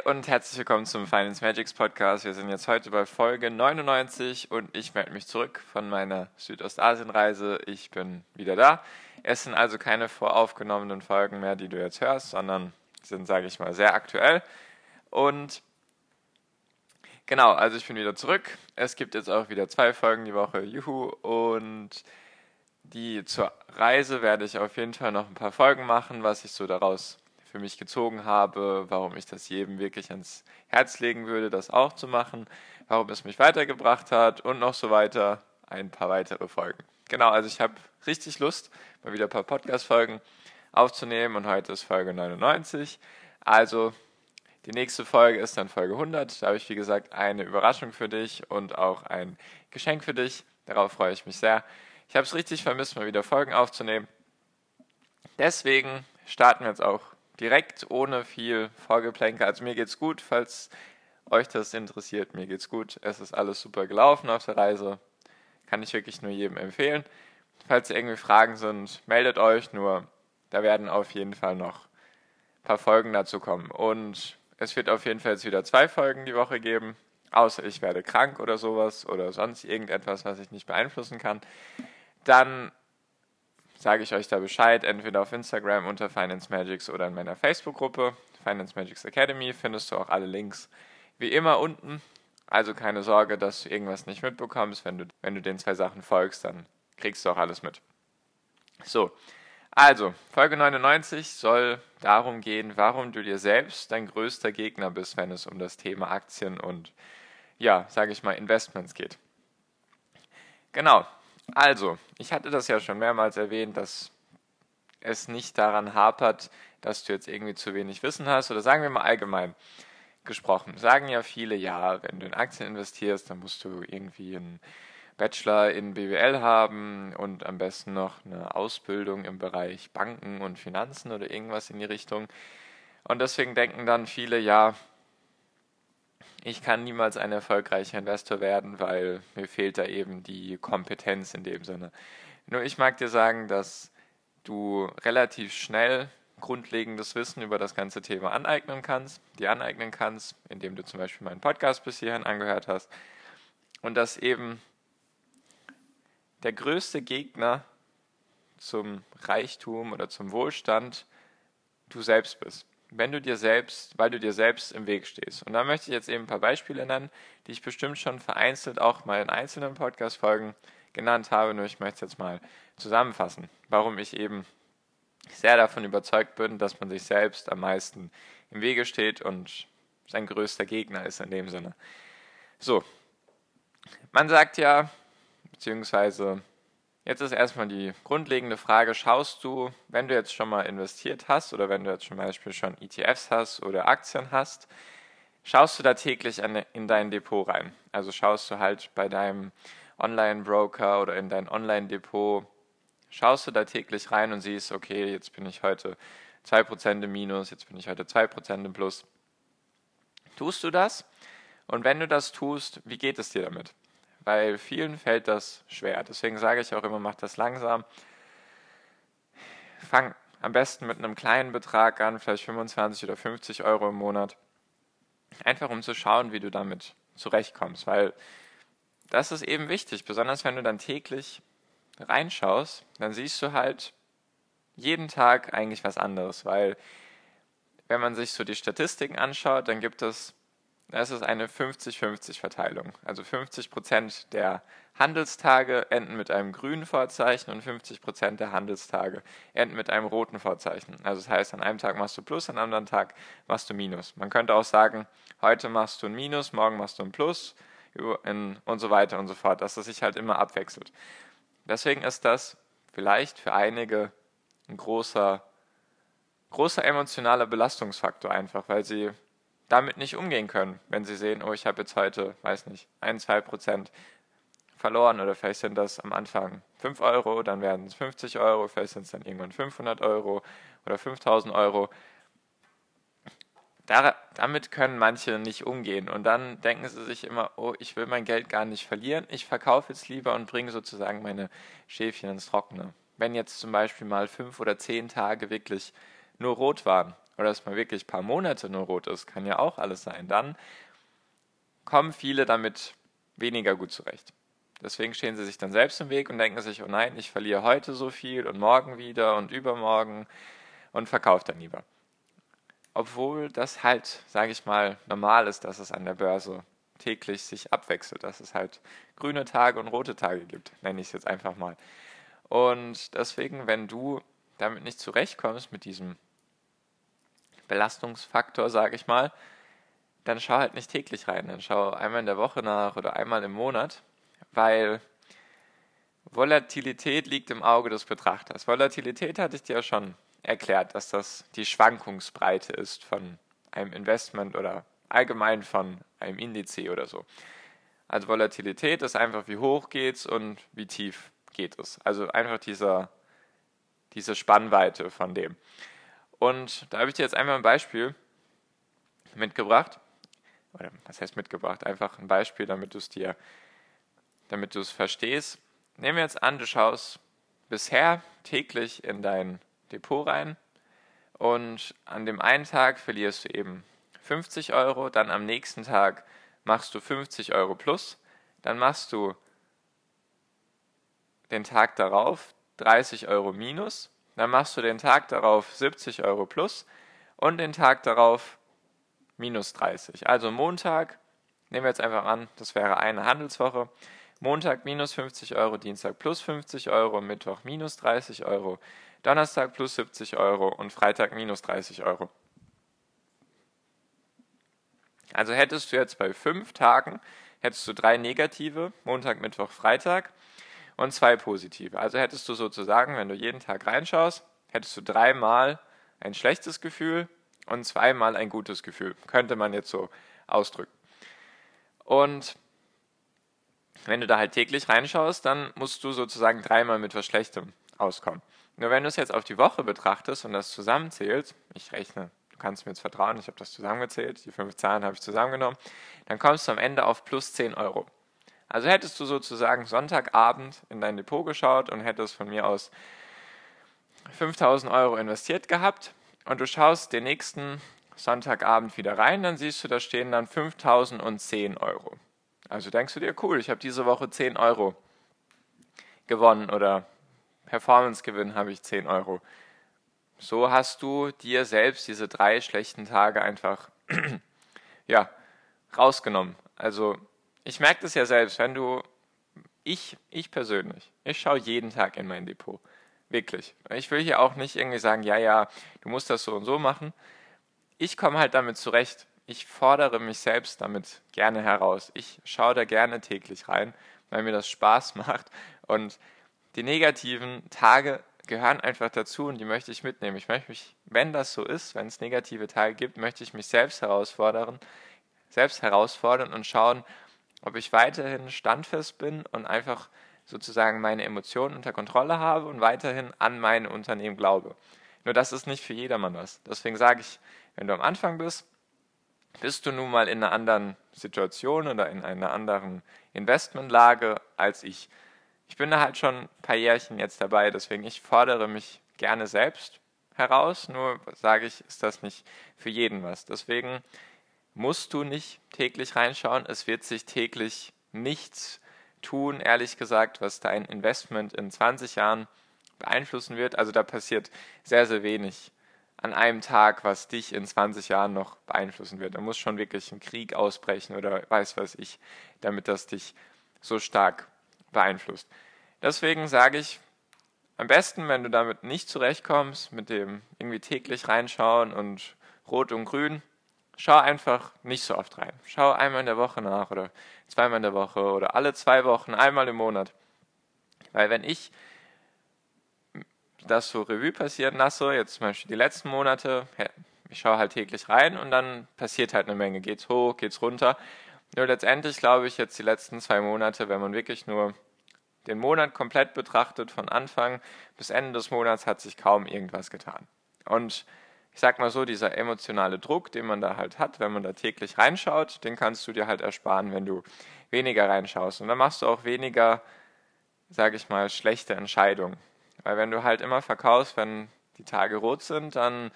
Und herzlich willkommen zum Finance Magics Podcast. Wir sind jetzt heute bei Folge 99 und ich melde mich zurück von meiner Südostasienreise. Ich bin wieder da. Es sind also keine voraufgenommenen Folgen mehr, die du jetzt hörst, sondern sind, sage ich mal, sehr aktuell. Und genau, also ich bin wieder zurück. Es gibt jetzt auch wieder zwei Folgen die Woche. Juhu. Und die zur Reise werde ich auf jeden Fall noch ein paar Folgen machen, was ich so daraus für mich gezogen habe, warum ich das jedem wirklich ans Herz legen würde, das auch zu machen, warum es mich weitergebracht hat und noch so weiter. Ein paar weitere Folgen. Genau, also ich habe richtig Lust, mal wieder ein paar Podcast-Folgen aufzunehmen und heute ist Folge 99. Also die nächste Folge ist dann Folge 100. Da habe ich, wie gesagt, eine Überraschung für dich und auch ein Geschenk für dich. Darauf freue ich mich sehr. Ich habe es richtig vermisst, mal wieder Folgen aufzunehmen. Deswegen starten wir jetzt auch direkt ohne viel Vorgeplänkel. Also mir geht's gut, falls euch das interessiert. Mir geht's gut. Es ist alles super gelaufen auf der Reise. Kann ich wirklich nur jedem empfehlen. Falls irgendwie Fragen sind, meldet euch. Nur da werden auf jeden Fall noch ein paar Folgen dazu kommen. Und es wird auf jeden Fall jetzt wieder zwei Folgen die Woche geben. Außer ich werde krank oder sowas oder sonst irgendetwas, was ich nicht beeinflussen kann. Dann sage ich euch da Bescheid, entweder auf Instagram unter Finance Magics oder in meiner Facebook-Gruppe, Finance Magics Academy, findest du auch alle Links wie immer unten. Also keine Sorge, dass du irgendwas nicht mitbekommst. Wenn du, wenn du den zwei Sachen folgst, dann kriegst du auch alles mit. So, also, Folge 99 soll darum gehen, warum du dir selbst dein größter Gegner bist, wenn es um das Thema Aktien und, ja, sage ich mal, Investments geht. Genau, also, ich hatte das ja schon mehrmals erwähnt, dass es nicht daran hapert, dass du jetzt irgendwie zu wenig Wissen hast oder sagen wir mal allgemein gesprochen. Sagen ja viele, ja, wenn du in Aktien investierst, dann musst du irgendwie einen Bachelor in BWL haben und am besten noch eine Ausbildung im Bereich Banken und Finanzen oder irgendwas in die Richtung. Und deswegen denken dann viele, ja, ich kann niemals ein erfolgreicher Investor werden, weil mir fehlt da eben die Kompetenz in dem Sinne. Nur ich mag dir sagen, dass du relativ schnell grundlegendes Wissen über das ganze Thema aneignen kannst, dir aneignen kannst, indem du zum Beispiel meinen Podcast bis hierhin angehört hast. Und dass eben der größte Gegner zum Reichtum oder zum Wohlstand du selbst bist wenn du dir selbst, weil du dir selbst im Weg stehst. Und da möchte ich jetzt eben ein paar Beispiele nennen, die ich bestimmt schon vereinzelt auch mal in einzelnen Podcast-Folgen genannt habe, nur ich möchte es jetzt mal zusammenfassen, warum ich eben sehr davon überzeugt bin, dass man sich selbst am meisten im Wege steht und sein größter Gegner ist in dem Sinne. So, man sagt ja, beziehungsweise Jetzt ist erstmal die grundlegende Frage, schaust du, wenn du jetzt schon mal investiert hast oder wenn du jetzt zum Beispiel schon ETFs hast oder Aktien hast, schaust du da täglich in dein Depot rein? Also schaust du halt bei deinem Online-Broker oder in dein Online-Depot, schaust du da täglich rein und siehst, okay, jetzt bin ich heute 2% im Minus, jetzt bin ich heute 2% im Plus. Tust du das? Und wenn du das tust, wie geht es dir damit? Weil vielen fällt das schwer. Deswegen sage ich auch immer, mach das langsam. Fang am besten mit einem kleinen Betrag an, vielleicht 25 oder 50 Euro im Monat. Einfach um zu schauen, wie du damit zurechtkommst, weil das ist eben wichtig, besonders wenn du dann täglich reinschaust, dann siehst du halt jeden Tag eigentlich was anderes, weil wenn man sich so die Statistiken anschaut, dann gibt es es ist eine 50-50-Verteilung. Also 50% der Handelstage enden mit einem grünen Vorzeichen und 50% der Handelstage enden mit einem roten Vorzeichen. Also das heißt, an einem Tag machst du Plus, an einem anderen Tag machst du Minus. Man könnte auch sagen, heute machst du ein Minus, morgen machst du ein Plus und so weiter und so fort, dass das sich halt immer abwechselt. Deswegen ist das vielleicht für einige ein großer großer emotionaler Belastungsfaktor einfach, weil sie damit nicht umgehen können, wenn sie sehen, oh, ich habe jetzt heute, weiß nicht, ein, zwei Prozent verloren oder vielleicht sind das am Anfang 5 Euro, dann werden es 50 Euro, vielleicht sind es dann irgendwann 500 Euro oder 5000 Euro. Da, damit können manche nicht umgehen und dann denken sie sich immer, oh, ich will mein Geld gar nicht verlieren, ich verkaufe jetzt lieber und bringe sozusagen meine Schäfchen ins Trockene. Wenn jetzt zum Beispiel mal fünf oder zehn Tage wirklich nur rot waren oder es mal wirklich ein paar Monate nur rot ist, kann ja auch alles sein, dann kommen viele damit weniger gut zurecht. Deswegen stehen sie sich dann selbst im Weg und denken sich, oh nein, ich verliere heute so viel und morgen wieder und übermorgen und verkaufe dann lieber. Obwohl das halt, sage ich mal, normal ist, dass es an der Börse täglich sich abwechselt, dass es halt grüne Tage und rote Tage gibt, nenne ich es jetzt einfach mal. Und deswegen, wenn du damit nicht zurechtkommst mit diesem Belastungsfaktor, sage ich mal, dann schau halt nicht täglich rein, dann schau einmal in der Woche nach oder einmal im Monat, weil Volatilität liegt im Auge des Betrachters. Volatilität hatte ich dir ja schon erklärt, dass das die Schwankungsbreite ist von einem Investment oder allgemein von einem Indiz oder so. Also Volatilität ist einfach, wie hoch geht's und wie tief geht es. Also einfach dieser, diese Spannweite von dem. Und da habe ich dir jetzt einmal ein Beispiel mitgebracht. Oder was heißt mitgebracht? Einfach ein Beispiel, damit du es dir, damit du es verstehst. Nehmen wir jetzt an, du schaust bisher täglich in dein Depot rein und an dem einen Tag verlierst du eben 50 Euro, dann am nächsten Tag machst du 50 Euro plus, dann machst du den Tag darauf 30 Euro minus, dann machst du den Tag darauf 70 Euro plus und den Tag darauf minus 30. Also Montag, nehmen wir jetzt einfach an, das wäre eine Handelswoche. Montag minus 50 Euro, Dienstag plus 50 Euro, Mittwoch minus 30 Euro, Donnerstag plus 70 Euro und Freitag minus 30 Euro. Also hättest du jetzt bei fünf Tagen, hättest du drei negative, Montag, Mittwoch, Freitag und zwei positive. Also hättest du sozusagen, wenn du jeden Tag reinschaust, hättest du dreimal ein schlechtes Gefühl und zweimal ein gutes Gefühl. Könnte man jetzt so ausdrücken. Und wenn du da halt täglich reinschaust, dann musst du sozusagen dreimal mit was Schlechtem auskommen. Nur wenn du es jetzt auf die Woche betrachtest und das zusammenzählst, ich rechne, du kannst mir jetzt vertrauen, ich habe das zusammengezählt, die fünf Zahlen habe ich zusammengenommen, dann kommst du am Ende auf plus 10 Euro. Also hättest du sozusagen Sonntagabend in dein Depot geschaut und hättest von mir aus 5000 Euro investiert gehabt und du schaust den nächsten Sonntagabend wieder rein, dann siehst du, da stehen dann 5010 Euro. Also denkst du dir, cool, ich habe diese Woche 10 Euro gewonnen oder Performance-Gewinn habe ich 10 Euro. So hast du dir selbst diese drei schlechten Tage einfach ja, rausgenommen. Also ich merke das ja selbst, wenn du, ich, ich persönlich, ich schaue jeden Tag in mein Depot. Wirklich. Ich will hier auch nicht irgendwie sagen, ja, ja, du musst das so und so machen. Ich komme halt damit zurecht. Ich fordere mich selbst damit gerne heraus. Ich schaue da gerne täglich rein, weil mir das Spaß macht. Und die negativen Tage gehören einfach dazu und die möchte ich mitnehmen. Ich möchte mich, wenn das so ist, wenn es negative Tage gibt, möchte ich mich selbst herausfordern, selbst herausfordern und schauen, ob ich weiterhin standfest bin und einfach sozusagen meine Emotionen unter Kontrolle habe und weiterhin an mein Unternehmen glaube. Nur das ist nicht für jedermann was. Deswegen sage ich, wenn du am Anfang bist, bist du nun mal in einer anderen Situation oder in einer anderen Investmentlage als ich ich bin da halt schon ein paar Jährchen jetzt dabei, deswegen ich fordere mich gerne selbst heraus, nur sage ich, ist das nicht für jeden was. Deswegen musst du nicht täglich reinschauen, es wird sich täglich nichts tun, ehrlich gesagt, was dein Investment in 20 Jahren beeinflussen wird. Also da passiert sehr, sehr wenig an einem Tag, was dich in 20 Jahren noch beeinflussen wird. Da muss schon wirklich ein Krieg ausbrechen oder weiß was ich, damit das dich so stark beeinflusst. Deswegen sage ich, am besten, wenn du damit nicht zurechtkommst, mit dem irgendwie täglich reinschauen und Rot und Grün, schau einfach nicht so oft rein. Schau einmal in der Woche nach oder zweimal in der Woche oder alle zwei Wochen, einmal im Monat. Weil wenn ich das so Revue passieren lasse, jetzt zum Beispiel die letzten Monate, ich schaue halt täglich rein und dann passiert halt eine Menge. Geht's hoch, geht's runter. Nur letztendlich glaube ich jetzt die letzten zwei Monate, wenn man wirklich nur den Monat komplett betrachtet, von Anfang bis Ende des Monats hat sich kaum irgendwas getan. Und ich sag mal so, dieser emotionale Druck, den man da halt hat, wenn man da täglich reinschaut, den kannst du dir halt ersparen, wenn du weniger reinschaust. Und dann machst du auch weniger, sage ich mal, schlechte Entscheidungen. Weil wenn du halt immer verkaufst, wenn die Tage rot sind, dann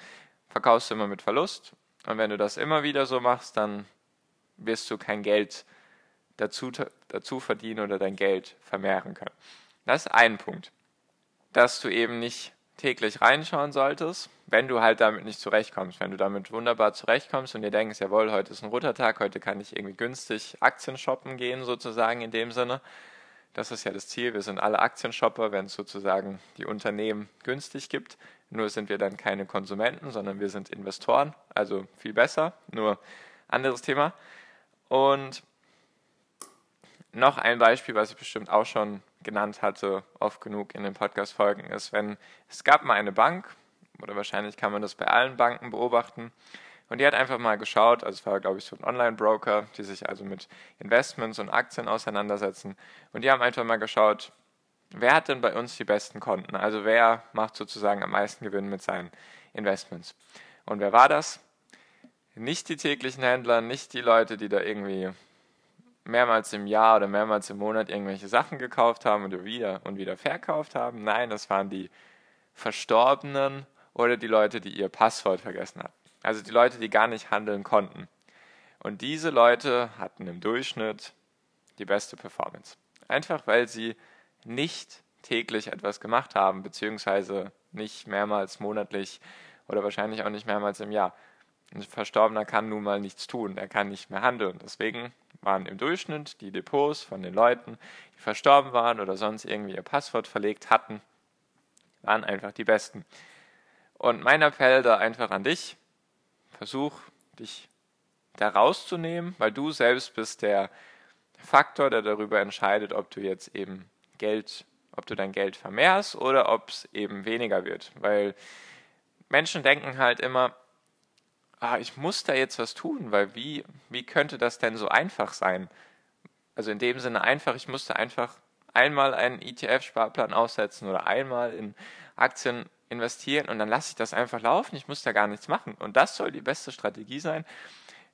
verkaufst du immer mit Verlust. Und wenn du das immer wieder so machst, dann wirst du kein Geld dazu, dazu verdienen oder dein Geld vermehren können. Das ist ein Punkt. Dass du eben nicht täglich reinschauen solltest, wenn du halt damit nicht zurechtkommst. Wenn du damit wunderbar zurechtkommst und dir denkst, jawohl, heute ist ein roter Tag, heute kann ich irgendwie günstig Aktien shoppen gehen, sozusagen in dem Sinne. Das ist ja das Ziel. Wir sind alle Aktienshopper, wenn es sozusagen die Unternehmen günstig gibt. Nur sind wir dann keine Konsumenten, sondern wir sind Investoren. Also viel besser. Nur anderes Thema. Und noch ein Beispiel, was ich bestimmt auch schon genannt hatte, oft genug in den Podcast-Folgen, ist, wenn es gab mal eine Bank, oder wahrscheinlich kann man das bei allen Banken beobachten, und die hat einfach mal geschaut, also es war, glaube ich, so ein Online-Broker, die sich also mit Investments und Aktien auseinandersetzen. Und die haben einfach mal geschaut, wer hat denn bei uns die besten Konten? Also wer macht sozusagen am meisten Gewinn mit seinen Investments? Und wer war das? Nicht die täglichen Händler, nicht die Leute, die da irgendwie mehrmals im Jahr oder mehrmals im Monat irgendwelche Sachen gekauft haben und wieder und wieder verkauft haben. Nein, das waren die Verstorbenen oder die Leute, die ihr Passwort vergessen hatten. Also die Leute, die gar nicht handeln konnten. Und diese Leute hatten im Durchschnitt die beste Performance. Einfach weil sie nicht täglich etwas gemacht haben, beziehungsweise nicht mehrmals monatlich oder wahrscheinlich auch nicht mehrmals im Jahr. Ein Verstorbener kann nun mal nichts tun, er kann nicht mehr handeln. Deswegen waren im Durchschnitt die Depots von den Leuten, die verstorben waren oder sonst irgendwie ihr Passwort verlegt hatten, waren einfach die besten. Und mein Appell da einfach an dich, Versuch, dich da rauszunehmen, weil du selbst bist der Faktor, der darüber entscheidet, ob du jetzt eben Geld, ob du dein Geld vermehrst oder ob es eben weniger wird. Weil Menschen denken halt immer, ah, ich muss da jetzt was tun, weil wie, wie könnte das denn so einfach sein? Also in dem Sinne einfach, ich musste einfach einmal einen ETF-Sparplan aufsetzen oder einmal in Aktien investieren und dann lasse ich das einfach laufen. Ich muss da gar nichts machen. Und das soll die beste Strategie sein.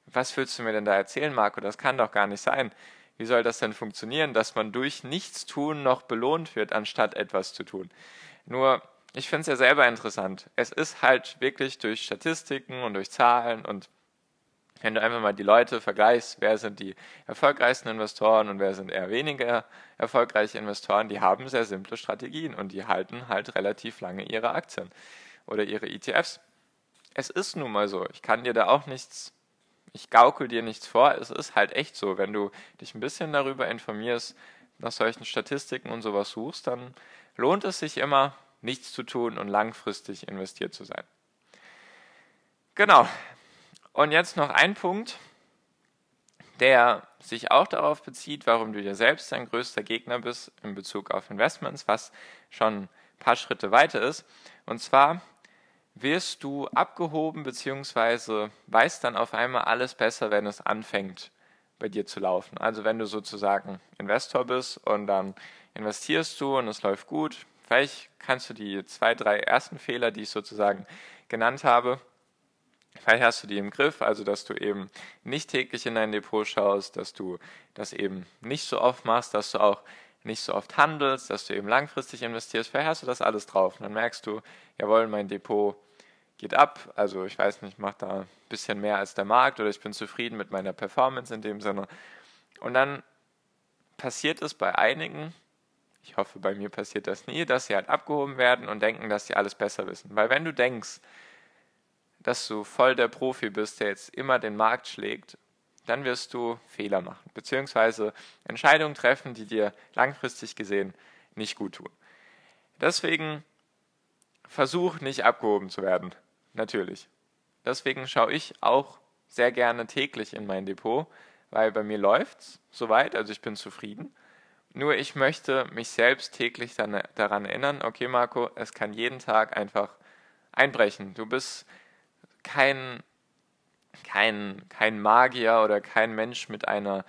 Was willst du mir denn da erzählen, Marco? Das kann doch gar nicht sein. Wie soll das denn funktionieren, dass man durch Nichtstun noch belohnt wird, anstatt etwas zu tun? Nur, ich finde es ja selber interessant. Es ist halt wirklich durch Statistiken und durch Zahlen und wenn du einfach mal die Leute vergleichst, wer sind die erfolgreichsten Investoren und wer sind eher weniger erfolgreiche Investoren, die haben sehr simple Strategien und die halten halt relativ lange ihre Aktien oder ihre ETFs. Es ist nun mal so. Ich kann dir da auch nichts, ich gaukel dir nichts vor. Es ist halt echt so. Wenn du dich ein bisschen darüber informierst, nach solchen Statistiken und sowas suchst, dann lohnt es sich immer, nichts zu tun und langfristig investiert zu sein. Genau, und jetzt noch ein Punkt, der sich auch darauf bezieht, warum du dir selbst dein größter Gegner bist in Bezug auf Investments, was schon ein paar Schritte weiter ist. Und zwar wirst du abgehoben bzw. weißt dann auf einmal alles besser, wenn es anfängt bei dir zu laufen. Also wenn du sozusagen Investor bist und dann investierst du und es läuft gut, vielleicht kannst du die zwei, drei ersten Fehler, die ich sozusagen genannt habe, Vielleicht hast du die im Griff, also dass du eben nicht täglich in dein Depot schaust, dass du das eben nicht so oft machst, dass du auch nicht so oft handelst, dass du eben langfristig investierst. Vielleicht hast du das alles drauf. Und dann merkst du, jawohl, mein Depot geht ab. Also ich weiß nicht, ich mache da ein bisschen mehr als der Markt oder ich bin zufrieden mit meiner Performance in dem Sinne. Und dann passiert es bei einigen, ich hoffe, bei mir passiert das nie, dass sie halt abgehoben werden und denken, dass sie alles besser wissen. Weil wenn du denkst, dass du voll der Profi bist, der jetzt immer den Markt schlägt, dann wirst du Fehler machen, beziehungsweise Entscheidungen treffen, die dir langfristig gesehen nicht gut tun. Deswegen versuch nicht abgehoben zu werden, natürlich. Deswegen schaue ich auch sehr gerne täglich in mein Depot, weil bei mir läuft es soweit, also ich bin zufrieden. Nur ich möchte mich selbst täglich dann, daran erinnern, okay Marco, es kann jeden Tag einfach einbrechen. Du bist kein, kein, kein Magier oder kein Mensch mit einer,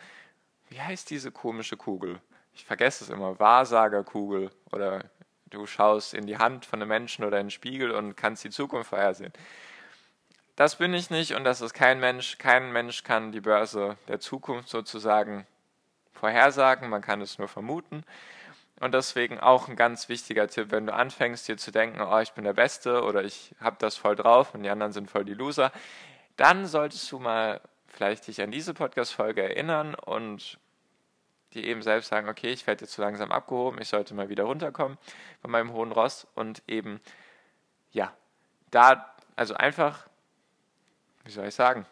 wie heißt diese komische Kugel? Ich vergesse es immer, Wahrsagerkugel oder du schaust in die Hand von einem Menschen oder in den Spiegel und kannst die Zukunft vorhersehen. Das bin ich nicht und das ist kein Mensch. Kein Mensch kann die Börse der Zukunft sozusagen vorhersagen, man kann es nur vermuten. Und deswegen auch ein ganz wichtiger Tipp, wenn du anfängst dir zu denken, oh, ich bin der Beste oder ich habe das voll drauf und die anderen sind voll die Loser, dann solltest du mal vielleicht dich an diese Podcast-Folge erinnern und dir eben selbst sagen, okay, ich werde jetzt zu langsam abgehoben, ich sollte mal wieder runterkommen von meinem hohen Ross und eben, ja, da, also einfach, wie soll ich sagen,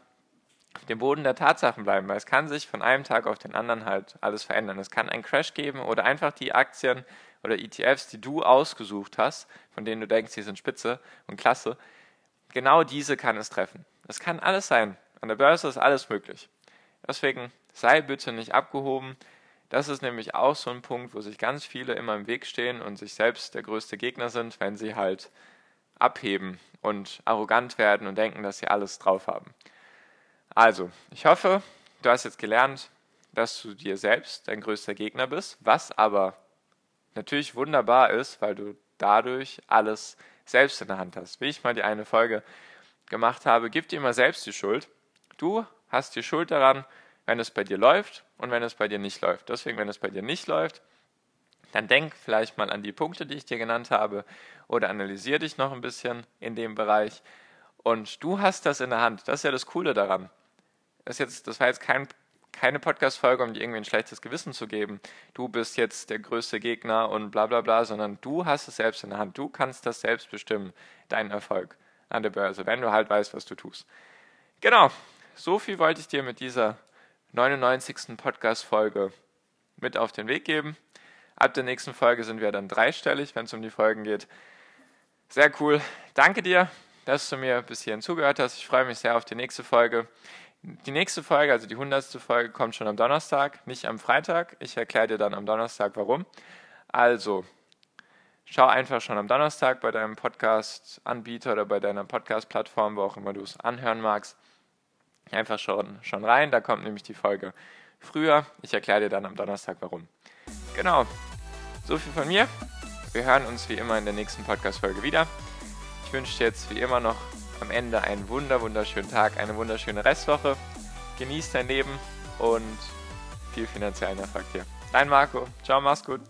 auf dem Boden der Tatsachen bleiben, weil es kann sich von einem Tag auf den anderen halt alles verändern. Es kann einen Crash geben oder einfach die Aktien oder ETFs, die du ausgesucht hast, von denen du denkst, die sind spitze und klasse, genau diese kann es treffen. Es kann alles sein. An der Börse ist alles möglich. Deswegen sei bitte nicht abgehoben. Das ist nämlich auch so ein Punkt, wo sich ganz viele immer im Weg stehen und sich selbst der größte Gegner sind, wenn sie halt abheben und arrogant werden und denken, dass sie alles drauf haben. Also, ich hoffe, du hast jetzt gelernt, dass du dir selbst dein größter Gegner bist, was aber natürlich wunderbar ist, weil du dadurch alles selbst in der Hand hast. Wie ich mal die eine Folge gemacht habe, gib dir immer selbst die Schuld. Du hast die Schuld daran, wenn es bei dir läuft und wenn es bei dir nicht läuft. Deswegen, wenn es bei dir nicht läuft, dann denk vielleicht mal an die Punkte, die ich dir genannt habe oder analysiere dich noch ein bisschen in dem Bereich. Und du hast das in der Hand. Das ist ja das Coole daran das, jetzt, das war jetzt kein, keine Podcast-Folge, um dir irgendwie ein schlechtes Gewissen zu geben. Du bist jetzt der größte Gegner und bla bla bla, sondern du hast es selbst in der Hand. Du kannst das selbst bestimmen, deinen Erfolg an der Börse, wenn du halt weißt, was du tust. Genau, so viel wollte ich dir mit dieser 99. Podcast-Folge mit auf den Weg geben. Ab der nächsten Folge sind wir dann dreistellig, wenn es um die Folgen geht. Sehr cool. Danke dir, dass du mir bis hierhin zugehört hast. Ich freue mich sehr auf die nächste Folge. Die nächste Folge, also die hundertste Folge, kommt schon am Donnerstag, nicht am Freitag. Ich erkläre dir dann am Donnerstag warum. Also, schau einfach schon am Donnerstag bei deinem Podcast-Anbieter oder bei deiner Podcast-Plattform, wo auch immer du es anhören magst, einfach schon, schon rein. Da kommt nämlich die Folge früher. Ich erkläre dir dann am Donnerstag warum. Genau, so viel von mir. Wir hören uns wie immer in der nächsten Podcast-Folge wieder. Ich wünsche dir jetzt wie immer noch am Ende einen wunder wunderschönen Tag, eine wunderschöne Restwoche. Genieß dein Leben und viel finanziellen Erfolg dir. Dein Marco. Ciao, mach's gut.